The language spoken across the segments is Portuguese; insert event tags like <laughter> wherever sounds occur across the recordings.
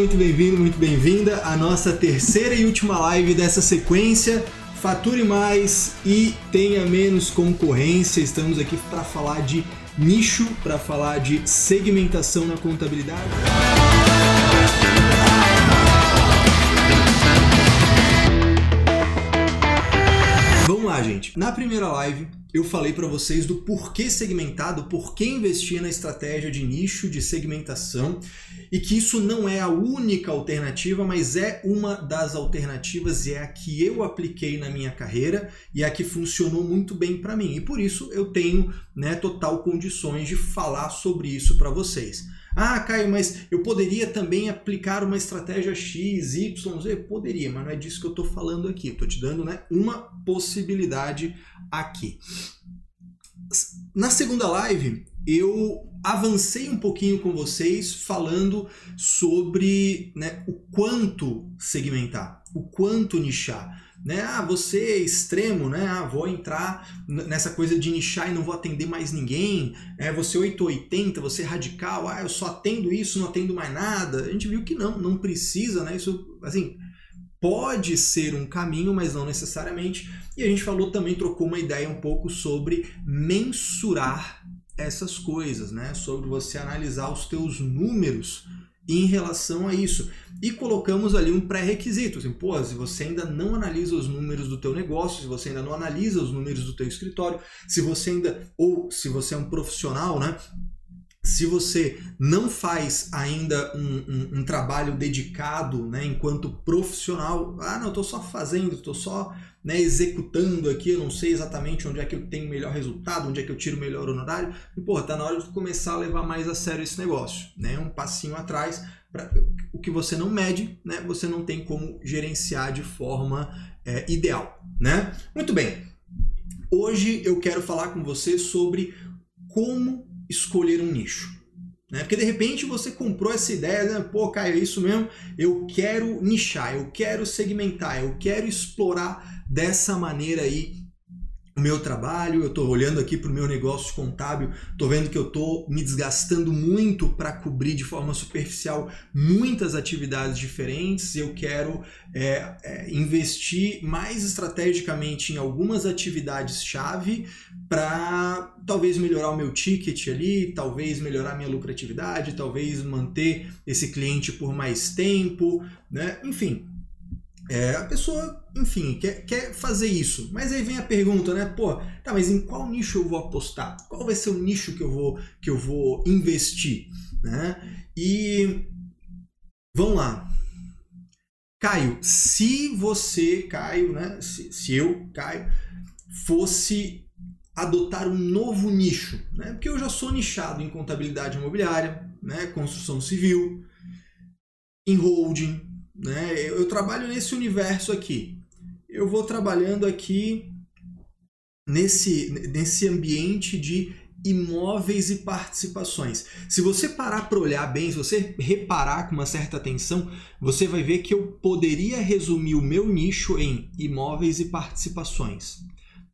muito bem-vindo, muito bem-vinda à nossa terceira e última live dessa sequência. Fature mais e tenha menos concorrência. Estamos aqui para falar de nicho, para falar de segmentação na contabilidade. Vamos lá, gente. Na primeira live, eu falei para vocês do porquê segmentar, do porquê investir na estratégia de nicho, de segmentação, e que isso não é a única alternativa, mas é uma das alternativas e é a que eu apliquei na minha carreira e é a que funcionou muito bem para mim. E por isso eu tenho né, total condições de falar sobre isso para vocês. Ah, Caio, mas eu poderia também aplicar uma estratégia X, Y, Z? Poderia, mas não é disso que eu estou falando aqui. Estou te dando né, uma possibilidade aqui. Na segunda live, eu avancei um pouquinho com vocês falando sobre né, o quanto segmentar, o quanto nichar né? Ah, você é extremo, né? Ah, vou entrar nessa coisa de nichar e não vou atender mais ninguém. É, você 880, você é radical. Ah, eu só atendo isso, não atendo mais nada. A gente viu que não, não precisa, né? Isso, assim, pode ser um caminho, mas não necessariamente. E a gente falou também, trocou uma ideia um pouco sobre mensurar essas coisas, né? Sobre você analisar os teus números em relação a isso. E colocamos ali um pré-requisito, assim, pô, se você ainda não analisa os números do teu negócio, se você ainda não analisa os números do teu escritório, se você ainda, ou se você é um profissional, né, se você não faz ainda um, um, um trabalho dedicado né, enquanto profissional, ah, não, estou só fazendo, estou só né, executando aqui, eu não sei exatamente onde é que eu tenho melhor resultado, onde é que eu tiro melhor honorário, e porra, tá na hora de começar a levar mais a sério esse negócio, né? Um passinho atrás, pra, o que você não mede, né? Você não tem como gerenciar de forma é, ideal, né? Muito bem. Hoje eu quero falar com você sobre como escolher um nicho. Né? Porque de repente você comprou essa ideia, né? pô, Caio, é isso mesmo, eu quero nichar, eu quero segmentar, eu quero explorar dessa maneira aí meu trabalho, eu estou olhando aqui para o meu negócio contábil, estou vendo que eu estou me desgastando muito para cobrir de forma superficial muitas atividades diferentes. Eu quero é, é, investir mais estrategicamente em algumas atividades-chave para talvez melhorar o meu ticket ali, talvez melhorar minha lucratividade, talvez manter esse cliente por mais tempo, né? Enfim, é, a pessoa, enfim, quer, quer fazer isso. Mas aí vem a pergunta, né? Pô, tá, mas em qual nicho eu vou apostar? Qual vai ser o nicho que eu vou, que eu vou investir? Né? E vamos lá. Caio, se você, Caio, né? Se, se eu, Caio, fosse adotar um novo nicho, né? Porque eu já sou nichado em contabilidade imobiliária, né? Construção civil, em holding, né? Eu, eu trabalho nesse universo aqui. Eu vou trabalhando aqui nesse, nesse ambiente de imóveis e participações. Se você parar para olhar bem, se você reparar com uma certa atenção, você vai ver que eu poderia resumir o meu nicho em imóveis e participações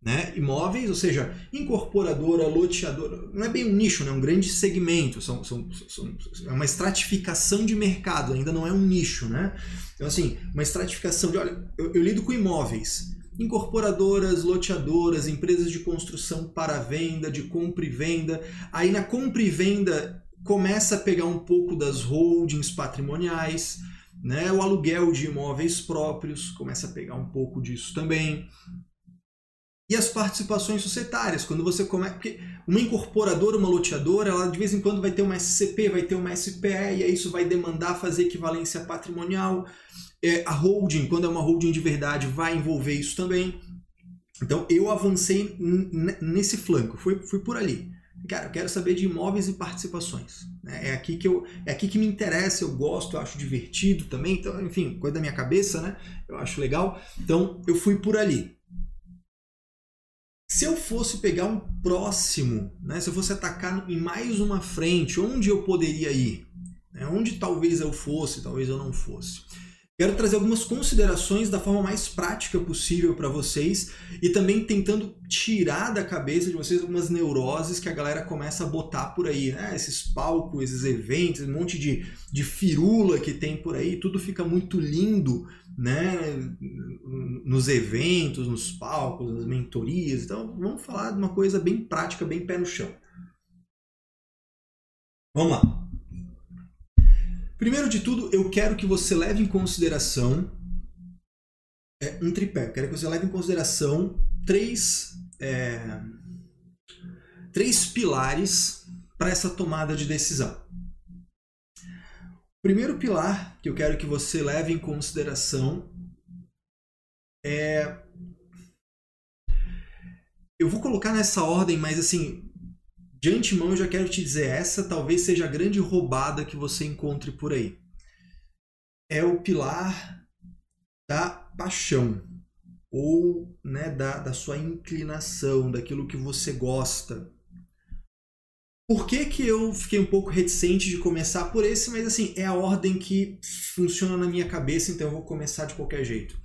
né? imóveis, ou seja, incorporadora, loteadora, não é bem um nicho, né? é um grande segmento, são, são, são, é uma estratificação de mercado, ainda não é um nicho. Né? Então, assim, uma estratificação de, olha, eu, eu lido com imóveis, incorporadoras, loteadoras, empresas de construção para venda, de compra e venda. Aí na compra e venda começa a pegar um pouco das holdings patrimoniais, né? o aluguel de imóveis próprios começa a pegar um pouco disso também. E as participações societárias, quando você começa. Porque uma incorporadora, uma loteadora, ela de vez em quando vai ter uma SCP, vai ter uma SPE, e aí isso vai demandar fazer equivalência patrimonial. É, a holding, quando é uma holding de verdade, vai envolver isso também. Então eu avancei nesse flanco, fui, fui por ali. Cara, eu quero saber de imóveis e participações. Né? É aqui que eu, é aqui que me interessa, eu gosto, eu acho divertido também. Então, enfim, coisa da minha cabeça, né? Eu acho legal. Então eu fui por ali. Se eu fosse pegar um próximo, né, se eu fosse atacar em mais uma frente, onde eu poderia ir? Né, onde talvez eu fosse, talvez eu não fosse. Quero trazer algumas considerações da forma mais prática possível para vocês e também tentando tirar da cabeça de vocês algumas neuroses que a galera começa a botar por aí, né? Esses palcos, esses eventos, um monte de, de firula que tem por aí, tudo fica muito lindo, né? Nos eventos, nos palcos, nas mentorias. Então, vamos falar de uma coisa bem prática, bem pé no chão. Vamos lá. Primeiro de tudo, eu quero que você leve em consideração é, um tripé. Quero que você leve em consideração três, é, três pilares para essa tomada de decisão. O primeiro pilar que eu quero que você leve em consideração é. Eu vou colocar nessa ordem, mas assim, de antemão eu já quero te dizer, essa talvez seja a grande roubada que você encontre por aí. É o pilar da paixão ou né, da, da sua inclinação, daquilo que você gosta. Por que, que eu fiquei um pouco reticente de começar por esse, mas assim, é a ordem que funciona na minha cabeça, então eu vou começar de qualquer jeito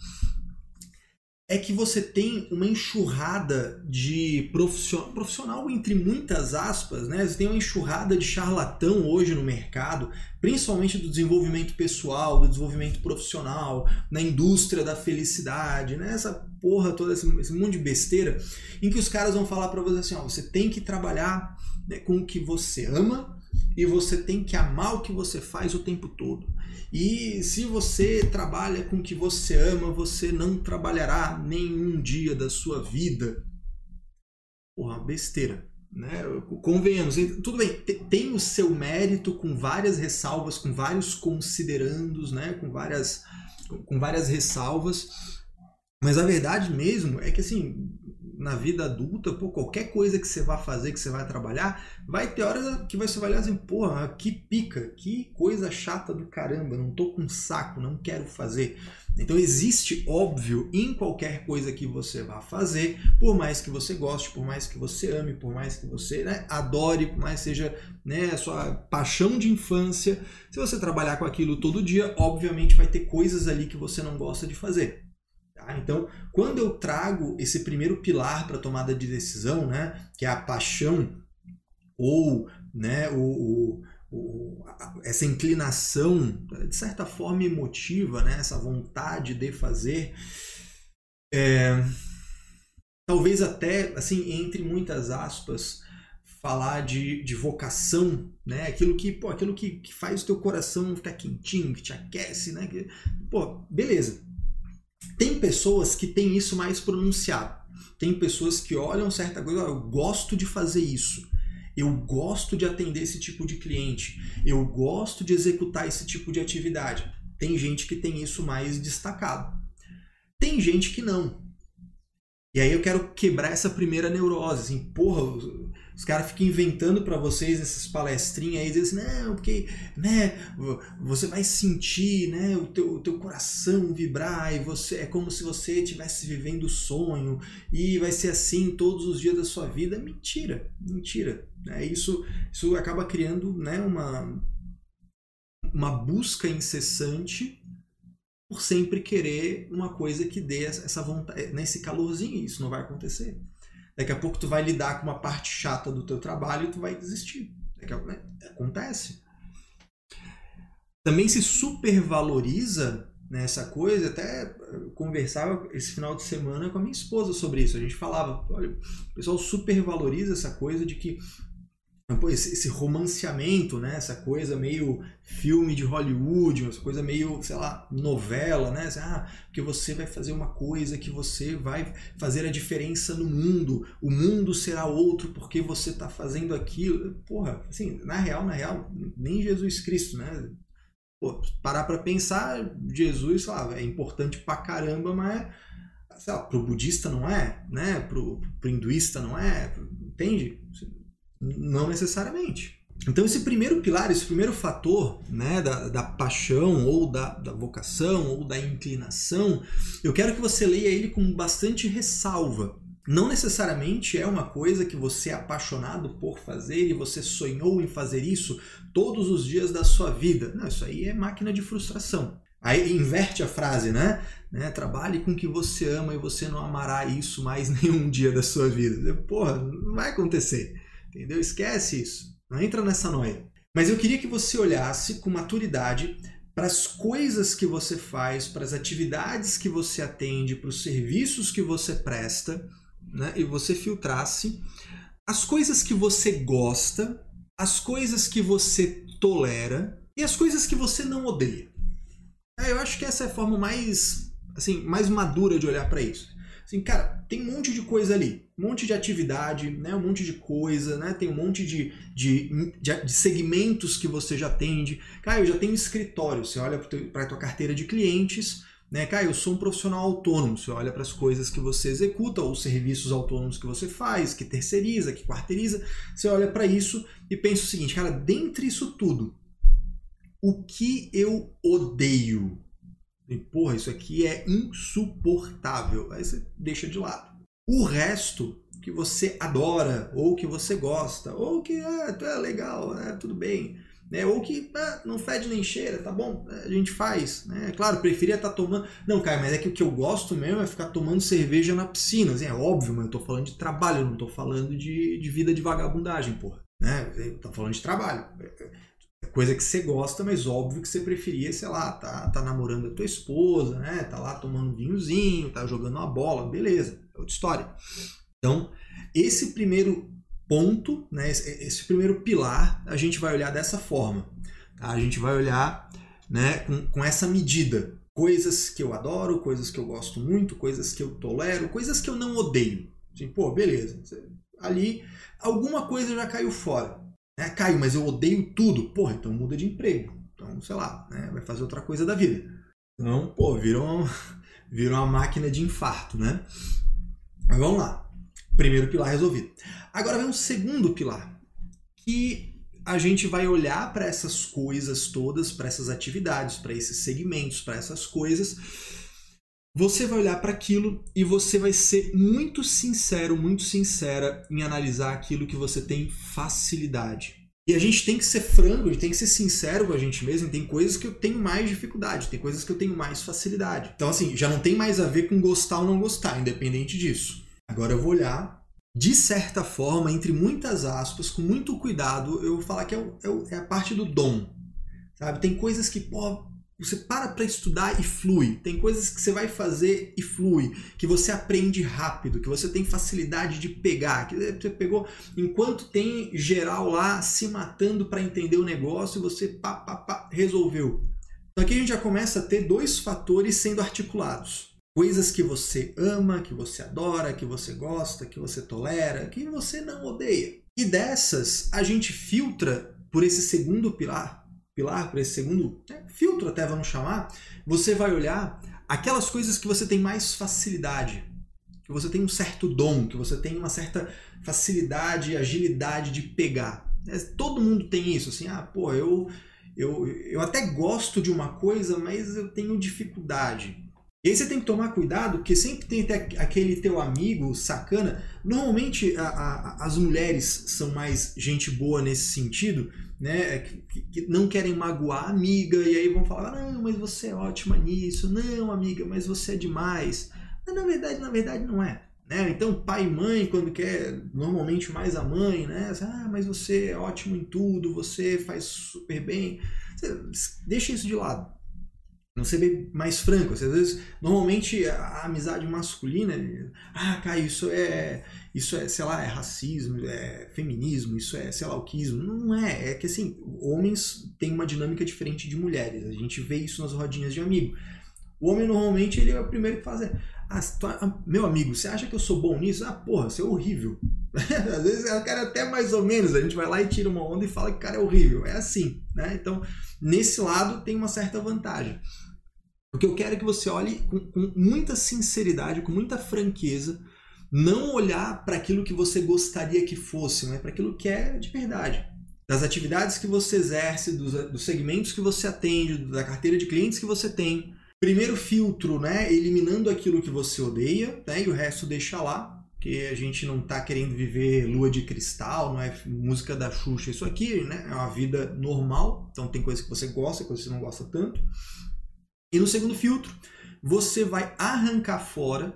é que você tem uma enxurrada de profissional, profissional entre muitas aspas, né? Você tem uma enxurrada de charlatão hoje no mercado, principalmente do desenvolvimento pessoal, do desenvolvimento profissional, na indústria da felicidade, né? Essa porra toda, esse, esse monte de besteira, em que os caras vão falar para você assim, ó, você tem que trabalhar né, com o que você ama e você tem que amar o que você faz o tempo todo. E se você trabalha com o que você ama, você não trabalhará nenhum dia da sua vida. Porra, besteira. Né? Convenhamos, tudo bem, tem o seu mérito com várias ressalvas, com vários considerandos, né? com, várias, com várias ressalvas, mas a verdade mesmo é que assim, na vida adulta, pô, qualquer coisa que você vá fazer, que você vai trabalhar, vai ter horas que você vai olhar assim, porra, que pica, que coisa chata do caramba, não tô com saco, não quero fazer. Então existe, óbvio, em qualquer coisa que você vá fazer, por mais que você goste, por mais que você ame, por mais que você né, adore, por mais que seja né, a sua paixão de infância, se você trabalhar com aquilo todo dia, obviamente vai ter coisas ali que você não gosta de fazer. Tá? Então, quando eu trago esse primeiro pilar para tomada de decisão, né, que é a paixão ou né, o, o, essa inclinação, de certa forma emotiva, né, essa vontade de fazer, é, talvez até, assim, entre muitas aspas, falar de, de vocação, né? Aquilo que, pô, aquilo que, que faz o teu coração ficar quentinho, que te aquece, né? Que, pô, beleza. Tem pessoas que têm isso mais pronunciado. Tem pessoas que olham certa coisa, eu gosto de fazer isso. Eu gosto de atender esse tipo de cliente. Eu gosto de executar esse tipo de atividade. Tem gente que tem isso mais destacado. Tem gente que não. E aí eu quero quebrar essa primeira neurose, assim, porra, os caras ficam inventando para vocês essas palestrinhas aí, dizem assim, não, porque, né, você vai sentir, né, o teu, o teu coração vibrar e você, é como se você estivesse vivendo o sonho e vai ser assim todos os dias da sua vida. Mentira, mentira. É, isso, isso acaba criando, né, uma, uma busca incessante por sempre querer uma coisa que dê essa vontade, nesse calorzinho, isso não vai acontecer. Daqui a pouco tu vai lidar com uma parte chata do teu trabalho e tu vai desistir. Daqui a né? Acontece. Também se supervaloriza nessa coisa, até conversava esse final de semana com a minha esposa sobre isso. A gente falava, olha, o pessoal supervaloriza essa coisa de que esse, esse romanceamento, né? Essa coisa meio filme de Hollywood, essa coisa meio, sei lá, novela, né? Assim, ah, porque você vai fazer uma coisa que você vai fazer a diferença no mundo, o mundo será outro porque você está fazendo aquilo. Porra, assim, na real, na real, nem Jesus Cristo, né? Pô, parar para pensar, Jesus, sei lá, é importante pra caramba, mas sei lá, pro budista não é, né? Pro, pro não é, entende? Não necessariamente. Então, esse primeiro pilar, esse primeiro fator né, da, da paixão, ou da, da vocação, ou da inclinação, eu quero que você leia ele com bastante ressalva. Não necessariamente é uma coisa que você é apaixonado por fazer e você sonhou em fazer isso todos os dias da sua vida. Não, isso aí é máquina de frustração. Aí inverte a frase, né? né? Trabalhe com o que você ama e você não amará isso mais <laughs> nenhum dia da sua vida. Porra, não vai acontecer. Entendeu? Esquece isso. Não entra nessa noia. Mas eu queria que você olhasse com maturidade para as coisas que você faz, para as atividades que você atende, para os serviços que você presta, né? e você filtrasse as coisas que você gosta, as coisas que você tolera e as coisas que você não odeia. É, eu acho que essa é a forma mais, assim, mais madura de olhar para isso. Assim, cara, tem um monte de coisa ali, um monte de atividade, né, um monte de coisa, né, tem um monte de, de, de, de segmentos que você já atende. Cara, eu já tenho escritório, você olha para a tua carteira de clientes, né, cara, eu sou um profissional autônomo, você olha para as coisas que você executa, ou os serviços autônomos que você faz, que terceiriza, que quarteiriza, você olha para isso e pensa o seguinte, cara, dentre isso tudo, o que eu odeio? E, porra, isso aqui é insuportável. Aí você deixa de lado. O resto que você adora, ou que você gosta, ou que ah, é legal, né, tudo bem, né, ou que ah, não fede nem cheira, tá bom, a gente faz. Né? Claro, preferia estar tá tomando. Não, cara, mas é que o que eu gosto mesmo é ficar tomando cerveja na piscina. Assim, é óbvio, mas eu tô falando de trabalho, não tô falando de, de vida de vagabundagem, porra. Né? Tô falando de trabalho coisa que você gosta, mas óbvio que você preferia, sei lá, tá, tá namorando a tua esposa, né? Tá lá tomando vinhozinho, tá jogando uma bola, beleza, é outra história. Então, esse primeiro ponto, né, esse, esse primeiro pilar, a gente vai olhar dessa forma. Tá? A gente vai olhar né, com, com essa medida. Coisas que eu adoro, coisas que eu gosto muito, coisas que eu tolero, coisas que eu não odeio. Assim, pô, beleza. Ali, alguma coisa já caiu fora. É, Caio, mas eu odeio tudo. Porra, então muda de emprego. Então, sei lá, né, vai fazer outra coisa da vida. Então, pô, vira uma, <laughs> vira uma máquina de infarto, né? Mas vamos lá. Primeiro pilar resolvido. Agora vem um segundo pilar, que a gente vai olhar para essas coisas todas, para essas atividades, para esses segmentos, para essas coisas. Você vai olhar para aquilo e você vai ser muito sincero, muito sincera em analisar aquilo que você tem facilidade. E a gente tem que ser franco, a gente tem que ser sincero com a gente mesmo. Tem coisas que eu tenho mais dificuldade, tem coisas que eu tenho mais facilidade. Então, assim, já não tem mais a ver com gostar ou não gostar, independente disso. Agora eu vou olhar, de certa forma, entre muitas aspas, com muito cuidado, eu vou falar que é, o, é, é a parte do dom. Sabe? Tem coisas que, pô, você para para estudar e flui. Tem coisas que você vai fazer e flui, que você aprende rápido, que você tem facilidade de pegar, que você pegou enquanto tem geral lá se matando para entender o negócio, você pá, pá, pá, resolveu. Então aqui a gente já começa a ter dois fatores sendo articulados. Coisas que você ama, que você adora, que você gosta, que você tolera, que você não odeia. E dessas a gente filtra por esse segundo pilar, pilar, para esse segundo né, filtro até vamos chamar, você vai olhar aquelas coisas que você tem mais facilidade, que você tem um certo dom, que você tem uma certa facilidade, agilidade de pegar. É, todo mundo tem isso, assim, ah, pô, eu, eu, eu até gosto de uma coisa, mas eu tenho dificuldade. E aí você tem que tomar cuidado, porque sempre tem aquele teu amigo sacana. Normalmente a, a, as mulheres são mais gente boa nesse sentido, né? Que, que, não querem magoar a amiga, e aí vão falar, não, mas você é ótima nisso, não, amiga, mas você é demais. Mas na verdade, na verdade não é. Né? Então, pai e mãe, quando quer, normalmente mais a mãe, né? Ah, mas você é ótimo em tudo, você faz super bem. Deixa isso de lado. Não ser bem mais franco. Assim, às vezes, normalmente a amizade masculina, ah, cara, isso é, isso é, sei lá, é racismo, é feminismo, isso é, sei lá, o quismo. Não é. É que assim, homens têm uma dinâmica diferente de mulheres. A gente vê isso nas rodinhas de amigo. O homem normalmente ele é o primeiro que faz. Ah, ah, meu amigo, você acha que eu sou bom nisso? Ah, porra, você é horrível. <laughs> Às vezes o cara é até mais ou menos, a gente vai lá e tira uma onda e fala que o cara é horrível. É assim, né? Então, nesse lado tem uma certa vantagem. O que eu quero que você olhe com, com muita sinceridade, com muita franqueza, não olhar para aquilo que você gostaria que fosse, mas para aquilo que é de verdade. Das atividades que você exerce, dos, dos segmentos que você atende, da carteira de clientes que você tem. Primeiro filtro, né? Eliminando aquilo que você odeia, né? E o resto deixa lá, porque a gente não está querendo viver lua de cristal, não é música da Xuxa, isso aqui, né? É uma vida normal, então tem coisas que você gosta, coisas que você não gosta tanto. E no segundo filtro, você vai arrancar fora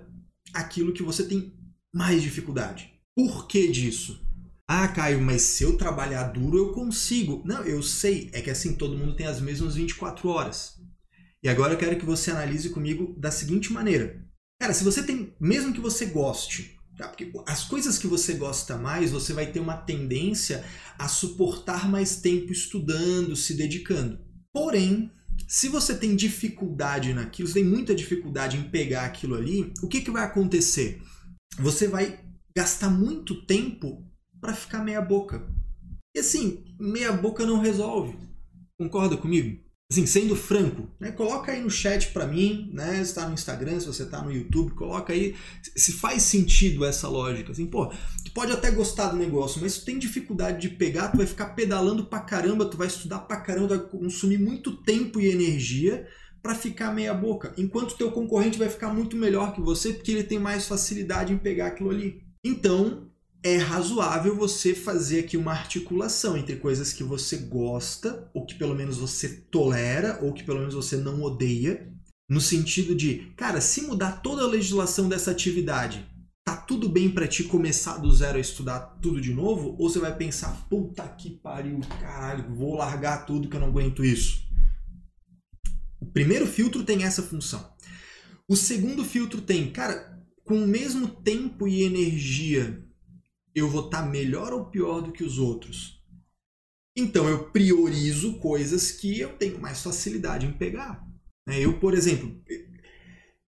aquilo que você tem mais dificuldade. Por que disso? Ah, Caio, mas se eu trabalhar duro eu consigo. Não, eu sei, é que assim todo mundo tem as mesmas 24 horas. E agora eu quero que você analise comigo da seguinte maneira. Cara, se você tem, mesmo que você goste, tá? porque as coisas que você gosta mais, você vai ter uma tendência a suportar mais tempo estudando, se dedicando. Porém, se você tem dificuldade naquilo, você tem muita dificuldade em pegar aquilo ali, o que, que vai acontecer? Você vai gastar muito tempo para ficar meia boca. E assim, meia boca não resolve. Concorda comigo? Assim, sendo franco, né? coloca aí no chat para mim, né? Se tá no Instagram, se você tá no YouTube, coloca aí se faz sentido essa lógica. Assim, pô, tu pode até gostar do negócio, mas tu tem dificuldade de pegar, tu vai ficar pedalando pra caramba, tu vai estudar pra caramba, vai consumir muito tempo e energia para ficar meia boca, enquanto teu concorrente vai ficar muito melhor que você porque ele tem mais facilidade em pegar aquilo ali. Então, é razoável você fazer aqui uma articulação entre coisas que você gosta, ou que pelo menos você tolera, ou que pelo menos você não odeia, no sentido de, cara, se mudar toda a legislação dessa atividade, tá tudo bem para ti começar do zero a estudar tudo de novo? Ou você vai pensar, puta que pariu, caralho, vou largar tudo que eu não aguento isso? O primeiro filtro tem essa função. O segundo filtro tem, cara, com o mesmo tempo e energia eu vou estar tá melhor ou pior do que os outros. Então eu priorizo coisas que eu tenho mais facilidade em pegar. Né? Eu, por exemplo,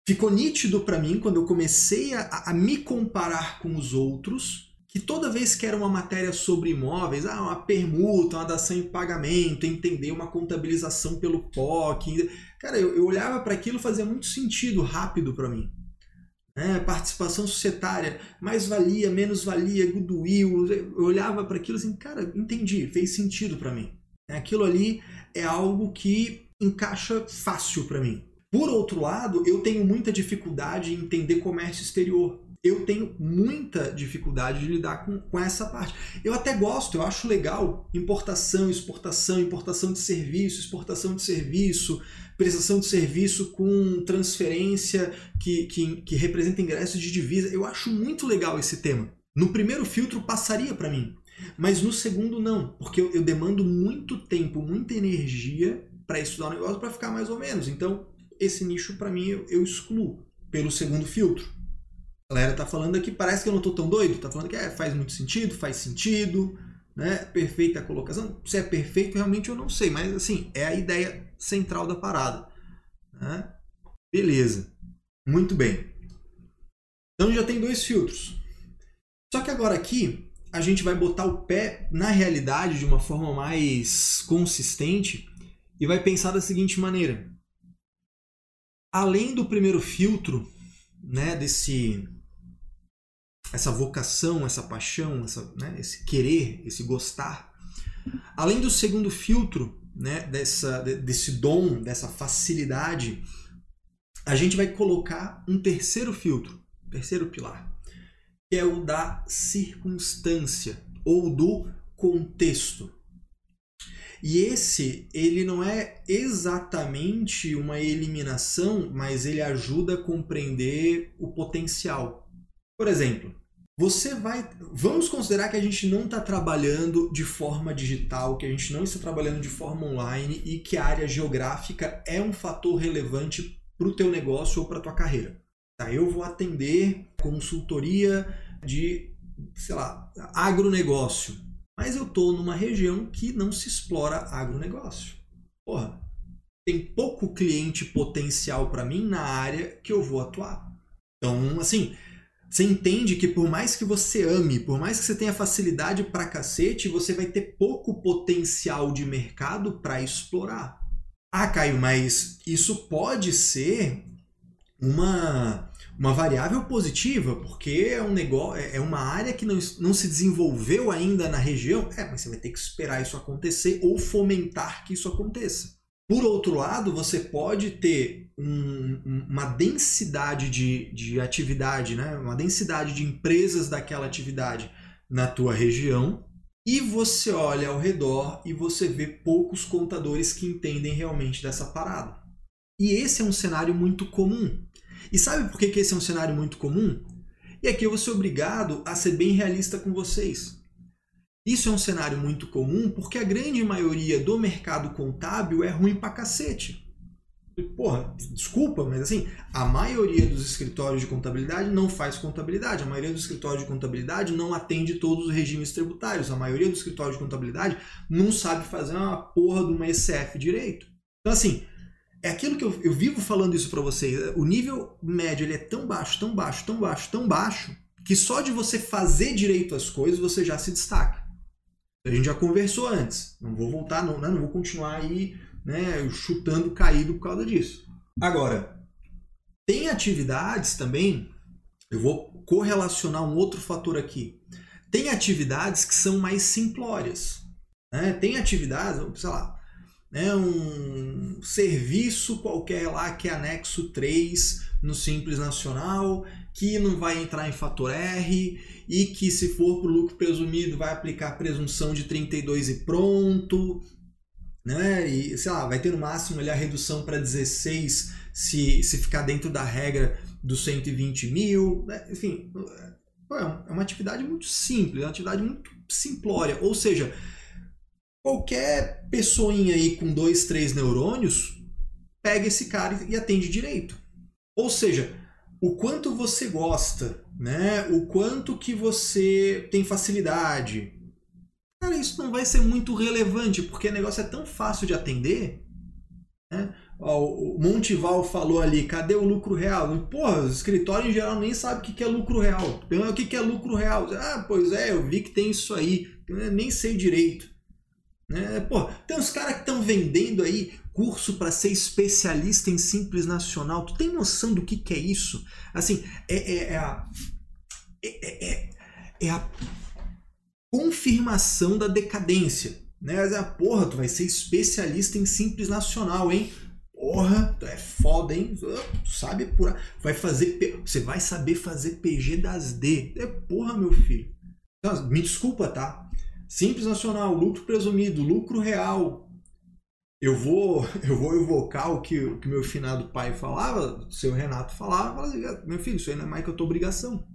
ficou nítido para mim quando eu comecei a, a, me comparar com os outros que toda vez que era uma matéria sobre imóveis, ah, uma permuta, uma dação em pagamento, entender uma contabilização pelo POC, cara, eu, eu olhava para aquilo fazia muito sentido rápido para mim né? participação societária, mais valia, menos valia, goodwill. Eu olhava para aquilo assim, cara, entendi, fez sentido para mim. Aquilo ali é algo que encaixa fácil para mim. Por outro lado, eu tenho muita dificuldade em entender comércio exterior. Eu tenho muita dificuldade de lidar com, com essa parte. Eu até gosto, eu acho legal importação, exportação, importação de serviço, exportação de serviço, prestação de serviço com transferência que, que, que representa ingressos de divisa. Eu acho muito legal esse tema. No primeiro filtro passaria para mim, mas no segundo não, porque eu, eu demando muito tempo, muita energia para estudar o negócio para ficar mais ou menos. Então, esse nicho para mim eu, eu, excluo pelo segundo filtro. A galera tá falando aqui, parece que eu não tô tão doido, tá falando que é, faz muito sentido, faz sentido, né? Perfeita a colocação. Se é perfeito, realmente eu não sei, mas assim, é a ideia central da parada. Né? Beleza. Muito bem. Então já tem dois filtros. Só que agora aqui a gente vai botar o pé na realidade de uma forma mais consistente e vai pensar da seguinte maneira. Além do primeiro filtro, né, desse essa vocação, essa paixão, essa, né, esse querer, esse gostar. Além do segundo filtro, né, dessa, desse dom, dessa facilidade, a gente vai colocar um terceiro filtro, terceiro pilar, que é o da circunstância ou do contexto. E esse, ele não é exatamente uma eliminação, mas ele ajuda a compreender o potencial. Por exemplo, você vai. Vamos considerar que a gente não está trabalhando de forma digital, que a gente não está trabalhando de forma online e que a área geográfica é um fator relevante para o teu negócio ou para a tua carreira. Tá? Eu vou atender consultoria de, sei lá, agronegócio, mas eu estou numa região que não se explora agronegócio. Porra, tem pouco cliente potencial para mim na área que eu vou atuar. Então, assim, você entende que por mais que você ame, por mais que você tenha facilidade pra cacete, você vai ter pouco potencial de mercado para explorar. Ah, Caio, mas isso pode ser uma, uma variável positiva, porque é um negócio, é, é uma área que não, não se desenvolveu ainda na região. É, mas você vai ter que esperar isso acontecer ou fomentar que isso aconteça. Por outro lado, você pode ter um, uma densidade de, de atividade, né? uma densidade de empresas daquela atividade na tua região, e você olha ao redor e você vê poucos contadores que entendem realmente dessa parada. E esse é um cenário muito comum. E sabe por que, que esse é um cenário muito comum? E aqui eu vou ser obrigado a ser bem realista com vocês. Isso é um cenário muito comum porque a grande maioria do mercado contábil é ruim pra cacete. Porra, desculpa, mas assim, a maioria dos escritórios de contabilidade não faz contabilidade, a maioria dos escritórios de contabilidade não atende todos os regimes tributários, a maioria dos escritórios de contabilidade não sabe fazer uma porra de uma ECF direito. Então, assim, é aquilo que eu, eu vivo falando isso para vocês. O nível médio ele é tão baixo, tão baixo, tão baixo, tão baixo, que só de você fazer direito as coisas você já se destaca. A gente já conversou antes. Não vou voltar, não, né? não vou continuar aí né, chutando caído por causa disso. Agora, tem atividades também, eu vou correlacionar um outro fator aqui. Tem atividades que são mais simplórias. Né? Tem atividades, sei lá, né, um serviço qualquer lá que é anexo 3 no Simples Nacional, que não vai entrar em fator R e que se for para o lucro presumido vai aplicar presunção de 32 e pronto, né? E sei lá, vai ter no máximo ali, a redução para 16 se, se ficar dentro da regra dos 120 mil, né? enfim, é, é uma atividade muito simples, é uma atividade muito simplória, ou seja, Qualquer pessoinha aí com dois, três neurônios pega esse cara e atende direito. Ou seja, o quanto você gosta, né? O quanto que você tem facilidade. Isso não vai ser muito relevante, porque o negócio é tão fácil de atender. Né? o Montival falou ali, cadê o lucro real? Porra, o escritório em geral nem sabe o que é lucro real. O que é lucro real? Ah, pois é, eu vi que tem isso aí. Nem sei direito. Né? Pô, tem uns caras que estão vendendo aí curso para ser especialista em Simples Nacional. Tu tem noção do que, que é isso? Assim, é, é, é a. É, é, é, a confirmação da decadência. Né? Ah, porra, tu vai ser especialista em Simples Nacional, hein? Porra, tu é foda, hein? Tu sabe apurar. Vai fazer. Você vai saber fazer PG das D. É porra, meu filho. Me desculpa, tá? Simples nacional, lucro presumido, lucro real. Eu vou, <laughs> eu vou evocar o que o que meu finado pai falava, o seu Renato falava, falava assim, ah, meu filho, isso aí não é mais que eu tô obrigação.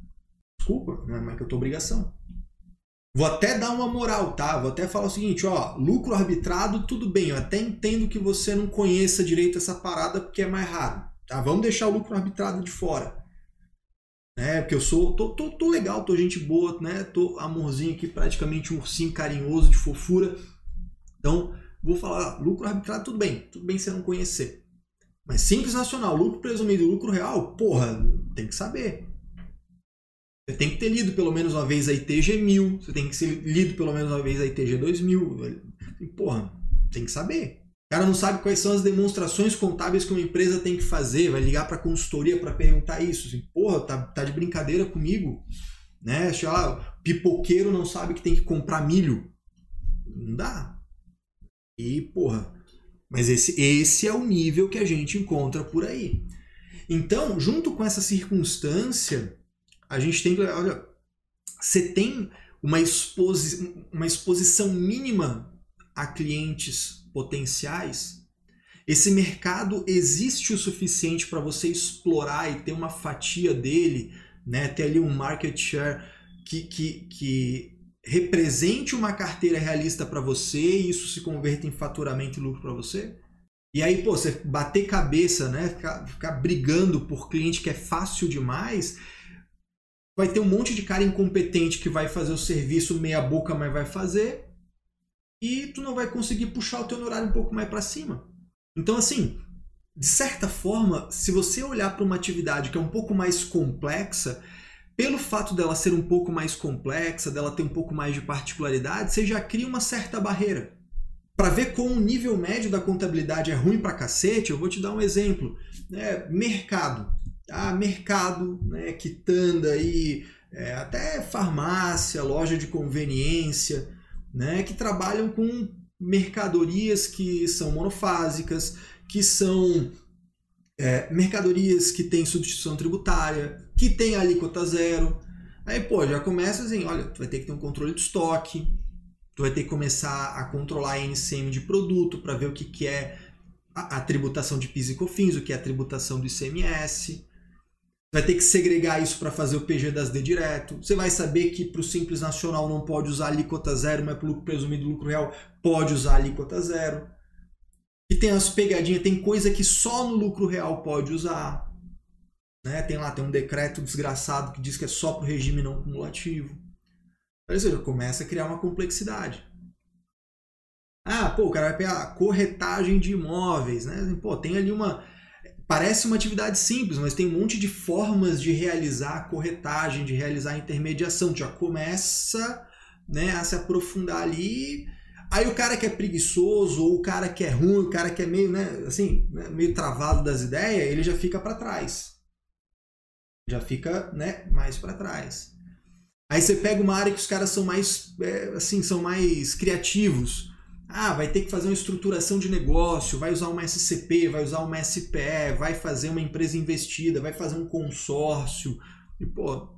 Desculpa, não é mais que eu tô obrigação. Vou até dar uma moral, tá? Vou até falar o seguinte, ó, lucro arbitrado, tudo bem, eu até entendo que você não conheça direito essa parada porque é mais raro, tá? Vamos deixar o lucro arbitrado de fora né? Porque eu sou, tô, tô, tô legal, tô gente boa, né? Tô amorzinho aqui, praticamente um ursinho carinhoso de fofura. Então, vou falar, lucro arbitrado, tudo bem, tudo bem você não conhecer. Mas simples nacional, lucro presumido e lucro real, porra, tem que saber. Você tem que ter lido pelo menos uma vez a ITG 1000, você tem que ser lido pelo menos uma vez a ITG 2000. E, porra, tem que saber. O cara não sabe quais são as demonstrações contábeis que uma empresa tem que fazer, vai ligar para consultoria para perguntar isso. Assim, Porra, tá, tá de brincadeira comigo? Né? Sei lá, pipoqueiro não sabe que tem que comprar milho. Não dá. E, porra. Mas esse, esse é o nível que a gente encontra por aí. Então, junto com essa circunstância, a gente tem que. Olha, você tem uma, exposi uma exposição mínima a clientes potenciais, esse mercado existe o suficiente para você explorar e ter uma fatia dele, né? ter ali um market share que, que, que represente uma carteira realista para você e isso se converta em faturamento e lucro para você? E aí, pô, você bater cabeça, né? Ficar, ficar brigando por cliente que é fácil demais, vai ter um monte de cara incompetente que vai fazer o serviço meia boca, mas vai fazer e tu não vai conseguir puxar o teu horário um pouco mais para cima. Então, assim, de certa forma, se você olhar para uma atividade que é um pouco mais complexa, pelo fato dela ser um pouco mais complexa, dela ter um pouco mais de particularidade, você já cria uma certa barreira. Para ver como o nível médio da contabilidade é ruim para cacete, eu vou te dar um exemplo. É, mercado. Ah, mercado, né, quitanda aí, é, até farmácia, loja de conveniência né, que trabalham com mercadorias que são monofásicas, que são é, mercadorias que têm substituição tributária, que têm alíquota zero. Aí, pô, já começa assim, olha, tu vai ter que ter um controle de estoque, tu vai ter que começar a controlar a NCM de produto para ver o que, que é a, a tributação de PIS e COFINS, o que é a tributação do ICMS. Vai ter que segregar isso para fazer o PG das D direto. Você vai saber que para o Simples Nacional não pode usar alíquota zero, mas para o presumido lucro real pode usar alíquota zero. E tem as pegadinhas, tem coisa que só no lucro real pode usar. Né? Tem lá, tem um decreto desgraçado que diz que é só para o regime não cumulativo. Ou seja, começa a criar uma complexidade. Ah, pô, o cara vai pegar corretagem de imóveis, né? Pô, tem ali uma parece uma atividade simples, mas tem um monte de formas de realizar a corretagem, de realizar a intermediação. Já começa né, a se aprofundar ali. Aí o cara que é preguiçoso, ou o cara que é ruim, o cara que é meio, né, assim, né, meio travado das ideias, ele já fica para trás. Já fica, né, mais para trás. Aí você pega uma área que os caras são mais, é, assim, são mais criativos. Ah, vai ter que fazer uma estruturação de negócio, vai usar uma SCP, vai usar uma SPE, vai fazer uma empresa investida, vai fazer um consórcio. E, pô,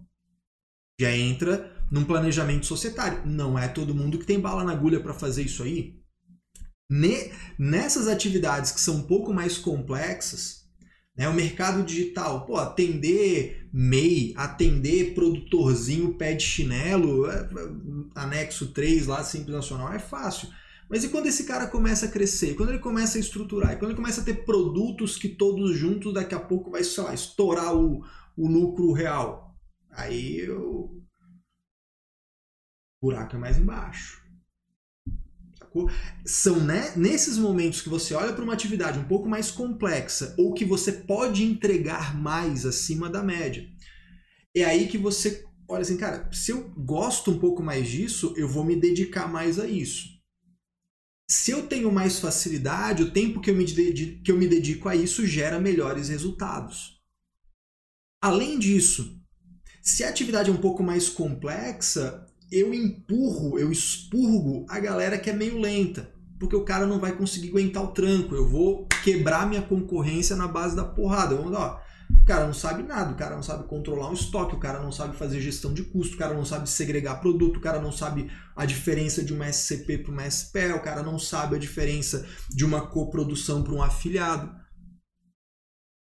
já entra num planejamento societário. Não é todo mundo que tem bala na agulha para fazer isso aí. Nessas atividades que são um pouco mais complexas, né, o mercado digital, pô, atender MEI, atender produtorzinho pé de chinelo, é, anexo 3 lá, Simples Nacional, é fácil. Mas e quando esse cara começa a crescer? Quando ele começa a estruturar? E quando ele começa a ter produtos que todos juntos daqui a pouco vai, sei lá, estourar o, o lucro real? Aí o buraco é mais embaixo. São né, nesses momentos que você olha para uma atividade um pouco mais complexa ou que você pode entregar mais acima da média. É aí que você olha assim, cara, se eu gosto um pouco mais disso, eu vou me dedicar mais a isso se eu tenho mais facilidade, o tempo que eu, me dedico, que eu me dedico a isso gera melhores resultados. Além disso, se a atividade é um pouco mais complexa, eu empurro, eu expurgo a galera que é meio lenta, porque o cara não vai conseguir aguentar o tranco. Eu vou quebrar minha concorrência na base da porrada. Vamos lá. O cara não sabe nada, o cara não sabe controlar um estoque, o cara não sabe fazer gestão de custo, o cara não sabe segregar produto, o cara não sabe a diferença de uma SCP para uma SPE, o cara não sabe a diferença de uma coprodução para um afiliado.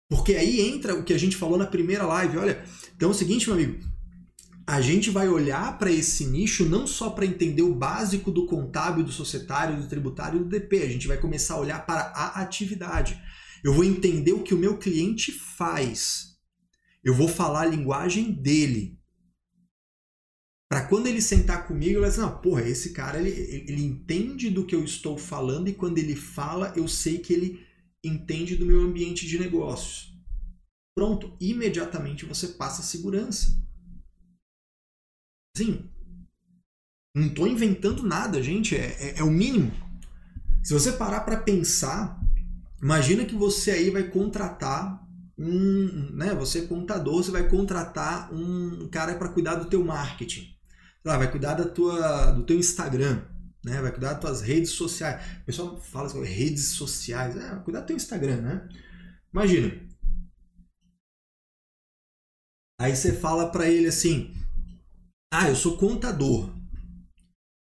Porque aí entra o que a gente falou na primeira live. Olha, então é o seguinte, meu amigo, a gente vai olhar para esse nicho não só para entender o básico do contábil, do societário, do tributário e do DP, a gente vai começar a olhar para a atividade. Eu vou entender o que o meu cliente faz. Eu vou falar a linguagem dele. Para quando ele sentar comigo, ele vai não, porra, esse cara, ele, ele entende do que eu estou falando e quando ele fala, eu sei que ele entende do meu ambiente de negócios. Pronto, imediatamente você passa segurança. Sim, não estou inventando nada, gente, é, é, é o mínimo. Se você parar para pensar, Imagina que você aí vai contratar um, né, você é contador, você vai contratar um cara para cuidar do teu marketing. Lá, vai cuidar da tua, do teu Instagram, né? Vai cuidar das tuas redes sociais. O pessoal fala assim, redes sociais, é, cuidar do teu Instagram, né? Imagina. Aí você fala para ele assim: "Ah, eu sou contador".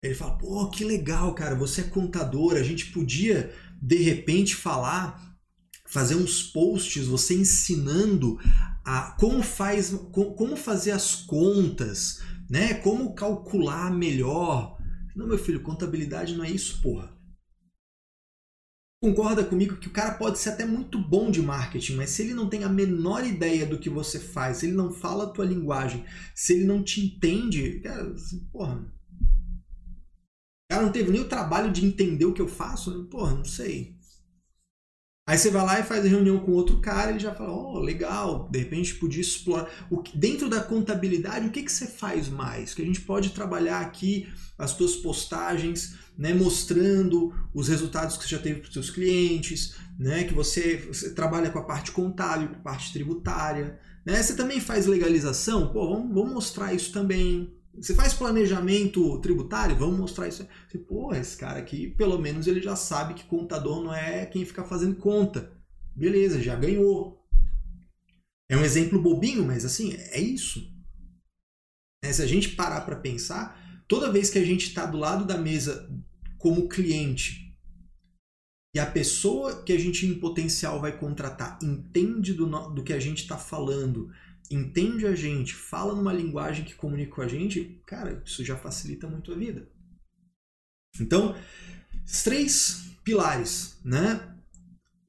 Ele fala: "Pô, que legal, cara, você é contador, a gente podia de repente falar, fazer uns posts, você ensinando a como faz, como fazer as contas, né? Como calcular melhor. Não, meu filho, contabilidade não é isso, porra. Concorda comigo que o cara pode ser até muito bom de marketing, mas se ele não tem a menor ideia do que você faz, se ele não fala a tua linguagem, se ele não te entende, cara, assim, porra, ela não teve nem o trabalho de entender o que eu faço? Porra, não sei. Aí você vai lá e faz a reunião com outro cara, ele já fala, oh, legal, de repente podia explorar. O que, dentro da contabilidade, o que, que você faz mais? Que a gente pode trabalhar aqui as tuas postagens, né, mostrando os resultados que você já teve para os seus clientes, né, que você, você, trabalha com a parte contábil, com a parte tributária. Né? Você também faz legalização? Pô, vamos, vamos mostrar isso também. Você faz planejamento tributário? Vamos mostrar isso. Você, pô, esse cara aqui, pelo menos ele já sabe que contador não é quem fica fazendo conta. Beleza, já ganhou. É um exemplo bobinho, mas assim, é isso. É, se a gente parar para pensar, toda vez que a gente está do lado da mesa como cliente e a pessoa que a gente em potencial vai contratar entende do, do que a gente está falando, entende a gente, fala numa linguagem que comunica com a gente, cara, isso já facilita muito a vida. Então, três pilares, né?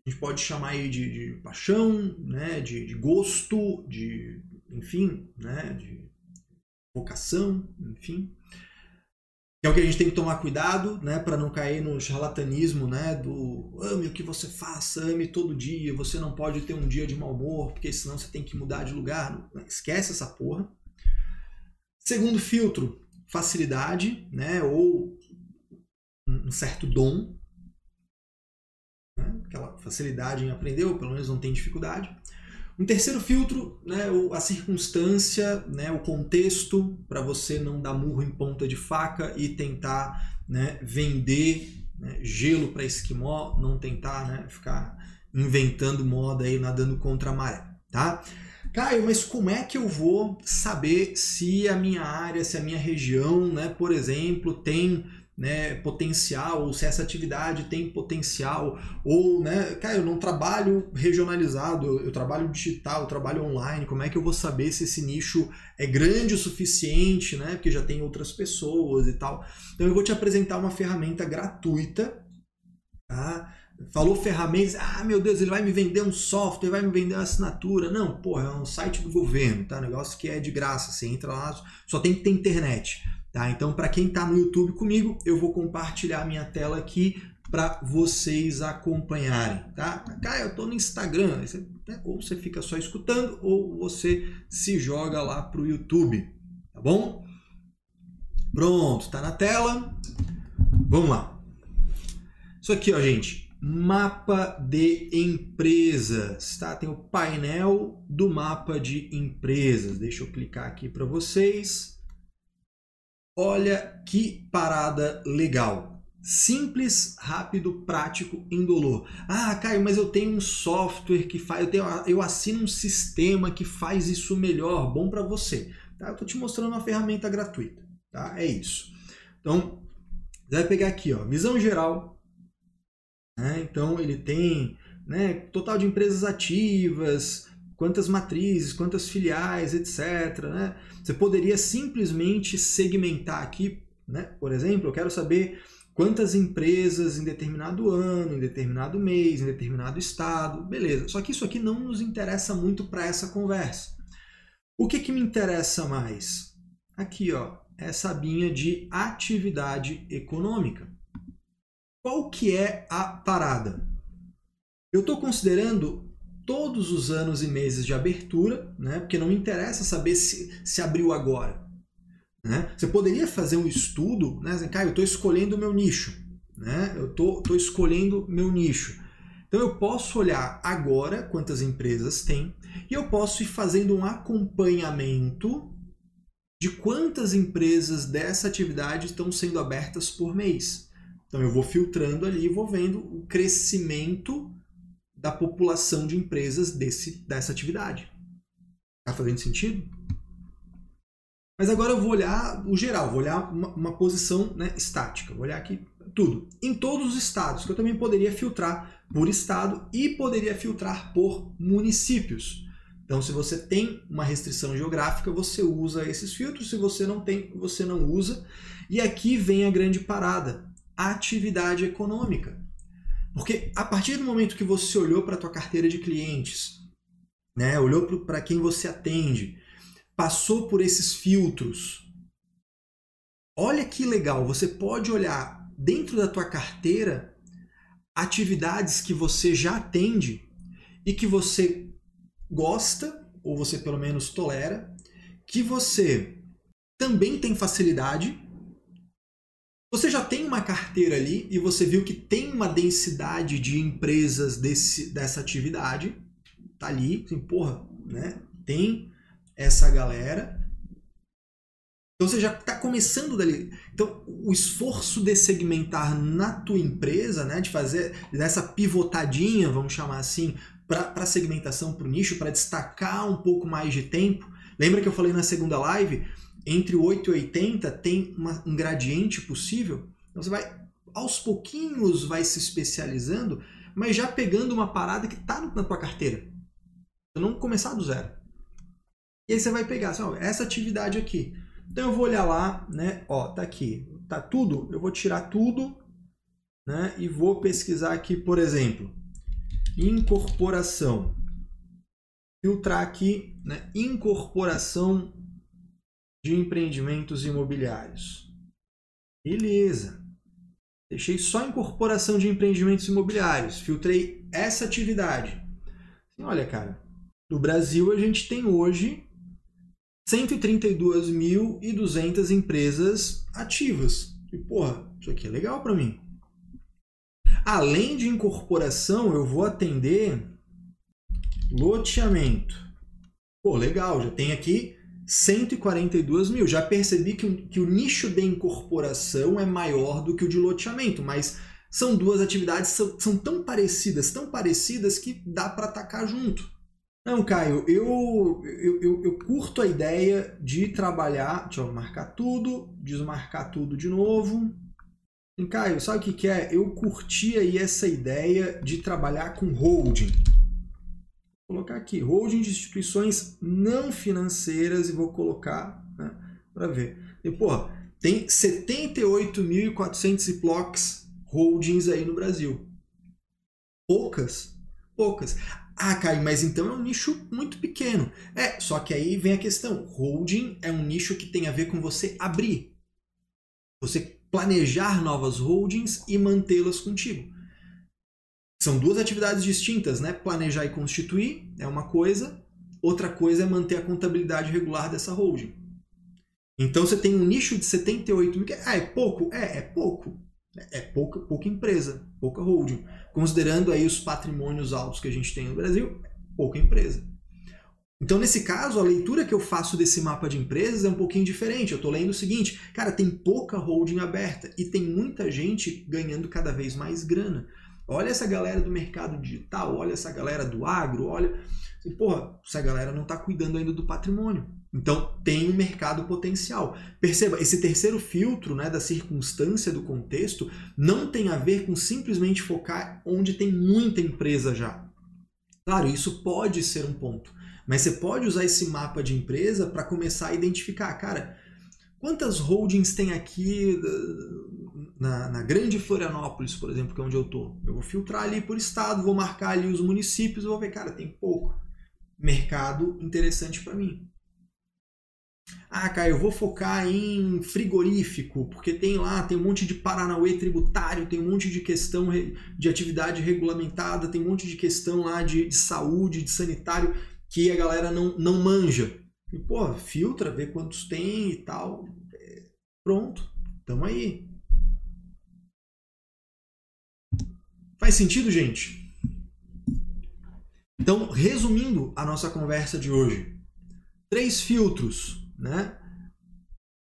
A gente pode chamar aí de, de paixão, né? de, de gosto, de, enfim, né? de vocação, enfim é o que a gente tem que tomar cuidado, né, para não cair no charlatanismo, né, do ame o que você faça, ame todo dia, você não pode ter um dia de mau humor, porque senão você tem que mudar de lugar. Esquece essa porra. Segundo filtro, facilidade, né, ou um certo dom, né, aquela facilidade em aprender, ou pelo menos não tem dificuldade. Um terceiro filtro, né, a circunstância, né, o contexto, para você não dar murro em ponta de faca e tentar né, vender né, gelo para esquimó, não tentar né, ficar inventando moda aí, nadando contra a maré. Tá? Caio, mas como é que eu vou saber se a minha área, se a minha região, né, por exemplo, tem né, potencial, ou se essa atividade tem potencial, ou, né, cara, eu não trabalho regionalizado, eu, eu, trabalho digital, eu trabalho online, como é que eu vou saber se esse nicho é grande o suficiente, né, porque já tem outras pessoas e tal. Então eu vou te apresentar uma ferramenta gratuita, tá? Falou ferramentas, ah, meu Deus, ele vai me vender um software, vai me vender uma assinatura. Não, porra, é um site do governo, tá? Negócio que é de graça, você entra lá, só tem que ter internet. Tá? Então, para quem está no YouTube comigo, eu vou compartilhar minha tela aqui para vocês acompanharem. Tá? Caio, eu estou no Instagram. Né, ou você fica só escutando, ou você se joga lá para o YouTube. Tá bom? Pronto, está na tela. Vamos lá. Isso aqui, ó, gente. Mapa de empresas, tá? Tem o painel do mapa de empresas. Deixa eu clicar aqui para vocês. Olha que parada legal. Simples, rápido, prático, indolor. Ah, Caio, mas eu tenho um software que faz, eu, tenho, eu assino um sistema que faz isso melhor, bom para você. Tá? Eu estou te mostrando uma ferramenta gratuita. Tá? É isso. Então, você vai pegar aqui, ó, visão geral. Né? Então, ele tem né, total de empresas ativas, quantas matrizes, quantas filiais, etc. Né? Você poderia simplesmente segmentar aqui, né? por exemplo, eu quero saber quantas empresas em determinado ano, em determinado mês, em determinado estado, beleza. Só que isso aqui não nos interessa muito para essa conversa. O que, que me interessa mais? Aqui, ó, essa abinha de atividade econômica. Qual que é a parada? Eu estou considerando todos os anos e meses de abertura, né? porque não interessa saber se, se abriu agora. Né? Você poderia fazer um estudo, né? Assim, eu estou escolhendo o meu nicho. Né? Eu estou tô, tô escolhendo meu nicho. Então eu posso olhar agora quantas empresas tem e eu posso ir fazendo um acompanhamento de quantas empresas dessa atividade estão sendo abertas por mês. Então eu vou filtrando ali e vou vendo o crescimento da população de empresas desse, dessa atividade. Está fazendo sentido? Mas agora eu vou olhar o geral, vou olhar uma, uma posição né, estática, vou olhar aqui tudo. Em todos os estados, que eu também poderia filtrar por estado e poderia filtrar por municípios. Então, se você tem uma restrição geográfica, você usa esses filtros. Se você não tem, você não usa. E aqui vem a grande parada: atividade econômica. Porque a partir do momento que você olhou para a tua carteira de clientes, né, olhou para quem você atende, passou por esses filtros, olha que legal, você pode olhar dentro da tua carteira atividades que você já atende e que você gosta, ou você pelo menos tolera, que você também tem facilidade você já tem uma carteira ali e você viu que tem uma densidade de empresas desse, dessa atividade. Tá ali, assim, porra, né? Tem essa galera. Então você já está começando dali. Então o esforço de segmentar na tua empresa, né, de fazer dessa pivotadinha, vamos chamar assim, para segmentação, para o nicho, para destacar um pouco mais de tempo. Lembra que eu falei na segunda live? Entre 8 e 80 tem uma, um gradiente possível. Então você vai aos pouquinhos vai se especializando, mas já pegando uma parada que está na tua carteira. Não começar do zero. E aí você vai pegar, assim, ó, essa atividade aqui. Então eu vou olhar lá, né? Ó, tá aqui, tá tudo. Eu vou tirar tudo, né? E vou pesquisar aqui, por exemplo, incorporação. Filtrar aqui, né? Incorporação de empreendimentos imobiliários. Beleza. Deixei só incorporação de empreendimentos imobiliários. Filtrei essa atividade. Olha, cara, no Brasil a gente tem hoje 132.200 empresas ativas. E, porra, isso aqui é legal para mim. Além de incorporação, eu vou atender loteamento. Pô, legal, já tem aqui 142 mil. Já percebi que, que o nicho de incorporação é maior do que o de loteamento, mas são duas atividades são, são tão parecidas, tão parecidas que dá para atacar junto. Não, Caio, eu, eu, eu, eu, curto a ideia de trabalhar. Deixa eu marcar tudo, desmarcar tudo de novo. E, Caio, sabe o que, que é? Eu curti aí essa ideia de trabalhar com holding. Colocar aqui, holding de instituições não financeiras e vou colocar né, para ver. E, porra, tem 78.400 blocks holdings aí no Brasil. Poucas, poucas. Ah, Caio, mas então é um nicho muito pequeno. É, só que aí vem a questão. Holding é um nicho que tem a ver com você abrir. Você planejar novas holdings e mantê-las contigo. São duas atividades distintas, né? Planejar e constituir é uma coisa, outra coisa é manter a contabilidade regular dessa holding. Então você tem um nicho de 78 mil. Ah, é pouco? É, é pouco. É pouca, pouca empresa, pouca holding. Considerando aí os patrimônios altos que a gente tem no Brasil, pouca empresa. Então, nesse caso, a leitura que eu faço desse mapa de empresas é um pouquinho diferente. Eu estou lendo o seguinte, cara, tem pouca holding aberta e tem muita gente ganhando cada vez mais grana. Olha essa galera do mercado digital, olha essa galera do agro, olha. E, porra, essa galera não está cuidando ainda do patrimônio. Então tem um mercado potencial. Perceba, esse terceiro filtro né, da circunstância do contexto não tem a ver com simplesmente focar onde tem muita empresa já. Claro, isso pode ser um ponto, mas você pode usar esse mapa de empresa para começar a identificar, cara, quantas holdings tem aqui na, na, grande Florianópolis, por exemplo, que é onde eu estou. Eu vou filtrar ali por estado, vou marcar ali os municípios, vou ver, cara, tem pouco mercado interessante para mim. Ah, Caio, eu vou focar em frigorífico, porque tem lá, tem um monte de paranauê tributário, tem um monte de questão de atividade regulamentada, tem um monte de questão lá de, de saúde, de sanitário, que a galera não, não manja. E, pô, filtra, vê quantos tem e tal. É, pronto, tamo aí. Faz sentido, gente? Então, resumindo a nossa conversa de hoje, três filtros né?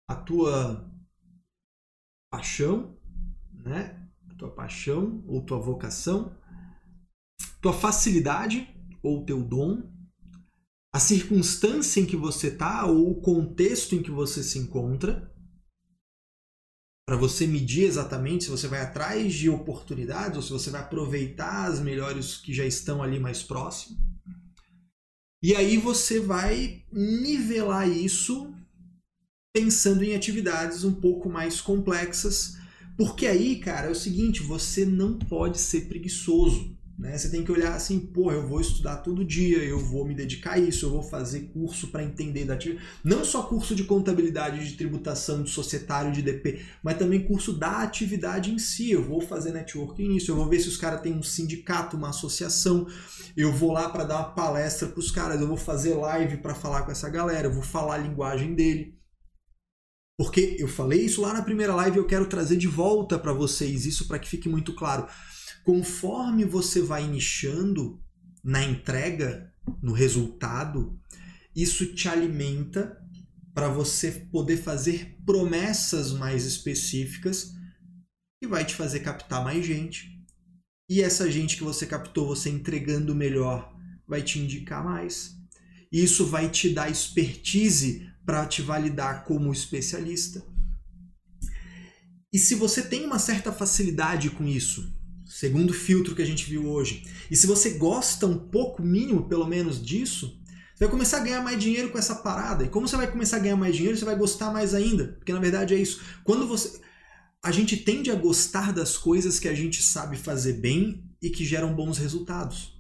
A tua paixão, né? A tua paixão ou tua vocação, tua facilidade ou teu dom, a circunstância em que você está ou o contexto em que você se encontra, para você medir exatamente se você vai atrás de oportunidades ou se você vai aproveitar as melhores que já estão ali mais próximo. E aí você vai nivelar isso pensando em atividades um pouco mais complexas, porque aí, cara, é o seguinte, você não pode ser preguiçoso. Né? Você tem que olhar assim, pô, eu vou estudar todo dia, eu vou me dedicar a isso, eu vou fazer curso para entender da atividade. Não só curso de contabilidade, de tributação, de societário, de DP, mas também curso da atividade em si. Eu vou fazer networking nisso, eu vou ver se os caras têm um sindicato, uma associação. Eu vou lá para dar uma palestra para os caras, eu vou fazer live para falar com essa galera, eu vou falar a linguagem dele. Porque eu falei isso lá na primeira live e eu quero trazer de volta para vocês isso para que fique muito claro conforme você vai nichando na entrega, no resultado, isso te alimenta para você poder fazer promessas mais específicas que vai te fazer captar mais gente. E essa gente que você captou, você entregando melhor, vai te indicar mais. Isso vai te dar expertise para te validar como especialista. E se você tem uma certa facilidade com isso, segundo filtro que a gente viu hoje, e se você gosta um pouco, mínimo pelo menos disso, você vai começar a ganhar mais dinheiro com essa parada. E como você vai começar a ganhar mais dinheiro, você vai gostar mais ainda. Porque na verdade é isso. Quando você. A gente tende a gostar das coisas que a gente sabe fazer bem e que geram bons resultados.